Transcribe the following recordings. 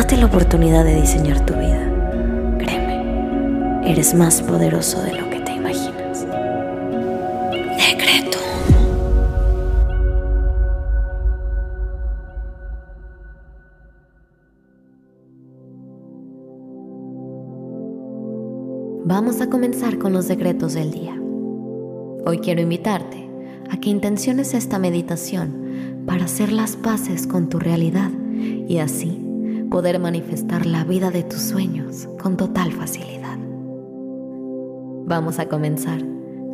Date la oportunidad de diseñar tu vida. Créeme, eres más poderoso de lo que te imaginas. Decreto. Vamos a comenzar con los decretos del día. Hoy quiero invitarte a que intenciones esta meditación para hacer las paces con tu realidad y así poder manifestar la vida de tus sueños con total facilidad. Vamos a comenzar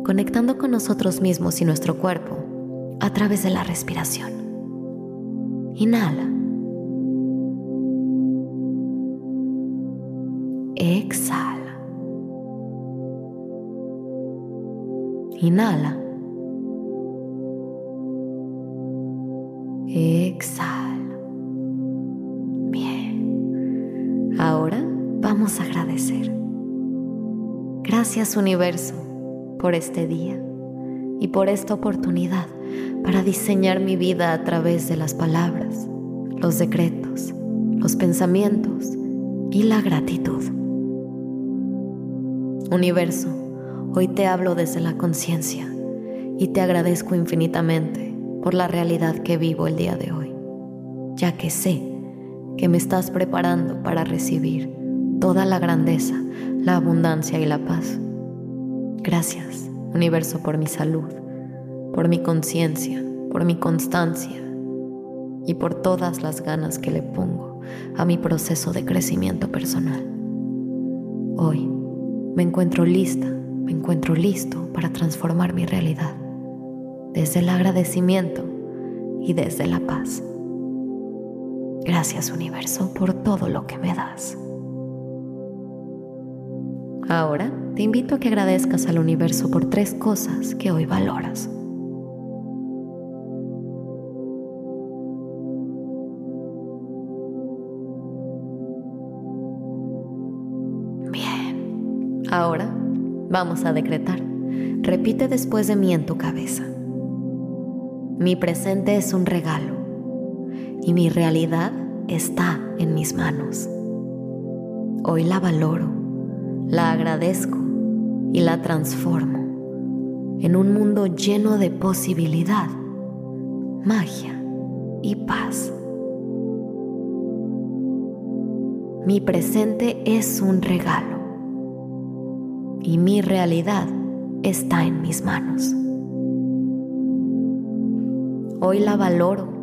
conectando con nosotros mismos y nuestro cuerpo a través de la respiración. Inhala. Exhala. Inhala. Ahora vamos a agradecer. Gracias universo por este día y por esta oportunidad para diseñar mi vida a través de las palabras, los decretos, los pensamientos y la gratitud. Universo, hoy te hablo desde la conciencia y te agradezco infinitamente por la realidad que vivo el día de hoy, ya que sé que me estás preparando para recibir toda la grandeza, la abundancia y la paz. Gracias, universo, por mi salud, por mi conciencia, por mi constancia y por todas las ganas que le pongo a mi proceso de crecimiento personal. Hoy me encuentro lista, me encuentro listo para transformar mi realidad desde el agradecimiento y desde la paz. Gracias universo por todo lo que me das. Ahora te invito a que agradezcas al universo por tres cosas que hoy valoras. Bien, ahora vamos a decretar. Repite después de mí en tu cabeza. Mi presente es un regalo y mi realidad está en mis manos. Hoy la valoro, la agradezco y la transformo en un mundo lleno de posibilidad, magia y paz. Mi presente es un regalo y mi realidad está en mis manos. Hoy la valoro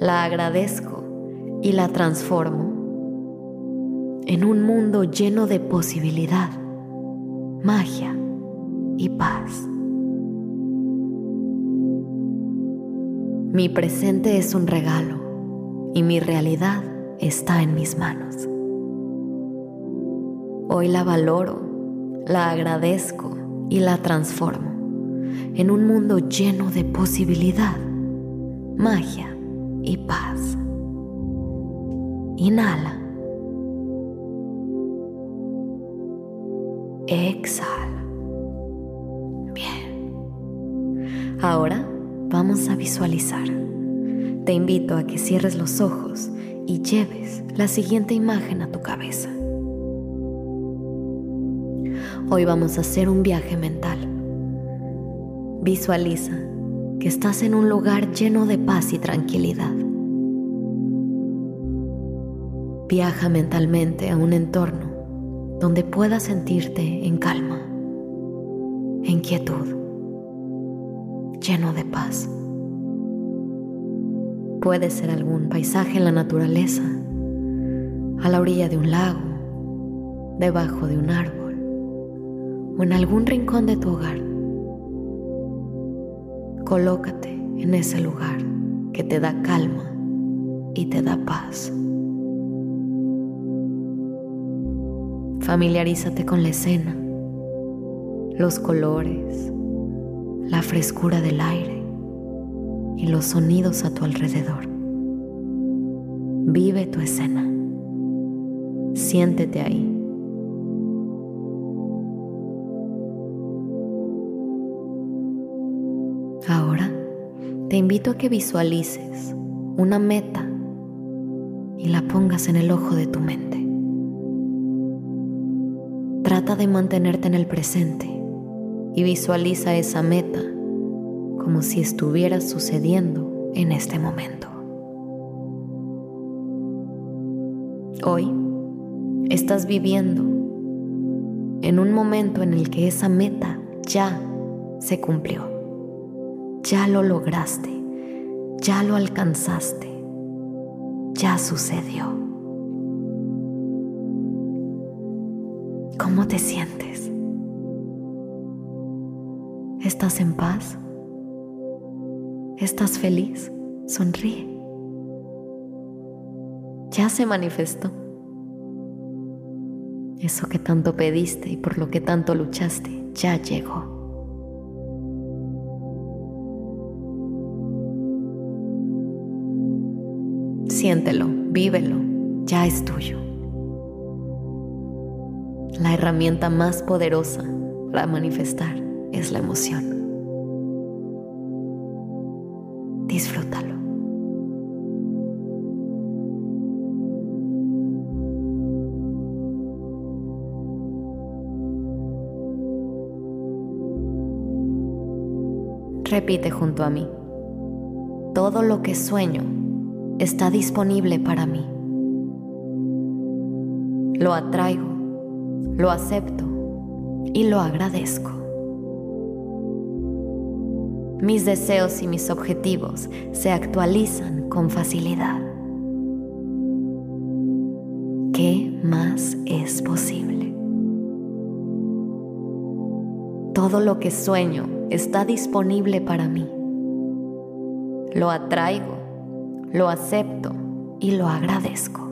la agradezco y la transformo en un mundo lleno de posibilidad, magia y paz. Mi presente es un regalo y mi realidad está en mis manos. Hoy la valoro, la agradezco y la transformo en un mundo lleno de posibilidad, magia y paz. Inhala. Exhala. Bien. Ahora vamos a visualizar. Te invito a que cierres los ojos y lleves la siguiente imagen a tu cabeza. Hoy vamos a hacer un viaje mental. Visualiza que estás en un lugar lleno de paz y tranquilidad. Viaja mentalmente a un entorno donde puedas sentirte en calma, en quietud, lleno de paz. Puede ser algún paisaje en la naturaleza, a la orilla de un lago, debajo de un árbol o en algún rincón de tu hogar. Colócate en ese lugar que te da calma y te da paz. familiarízate con la escena, los colores, la frescura del aire y los sonidos a tu alrededor. Vive tu escena. Siéntete ahí. Ahora te invito a que visualices una meta y la pongas en el ojo de tu mente. Trata de mantenerte en el presente y visualiza esa meta como si estuviera sucediendo en este momento. Hoy estás viviendo en un momento en el que esa meta ya se cumplió, ya lo lograste, ya lo alcanzaste, ya sucedió. ¿Cómo te sientes? ¿Estás en paz? ¿Estás feliz? Sonríe. Ya se manifestó. Eso que tanto pediste y por lo que tanto luchaste, ya llegó. Siéntelo, vívelo, ya es tuyo. La herramienta más poderosa para manifestar es la emoción. Disfrútalo. Repite junto a mí. Todo lo que sueño está disponible para mí. Lo atraigo, lo acepto y lo agradezco. Mis deseos y mis objetivos se actualizan con facilidad. ¿Qué más es posible? Todo lo que sueño está disponible para mí. Lo atraigo, lo acepto y lo agradezco.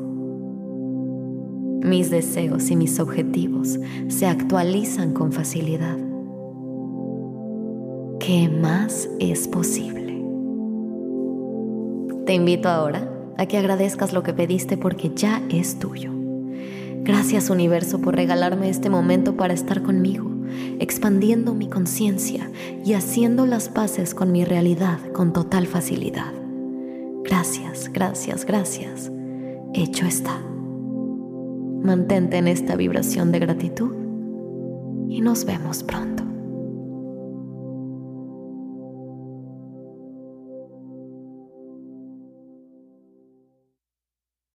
Mis deseos y mis objetivos se actualizan con facilidad. ¿Qué más es posible? Te invito ahora a que agradezcas lo que pediste porque ya es tuyo. Gracias universo por regalarme este momento para estar conmigo, expandiendo mi conciencia y haciendo las paces con mi realidad con total facilidad. Gracias, gracias, gracias. Hecho está. Mantente en esta vibración de gratitud y nos vemos pronto.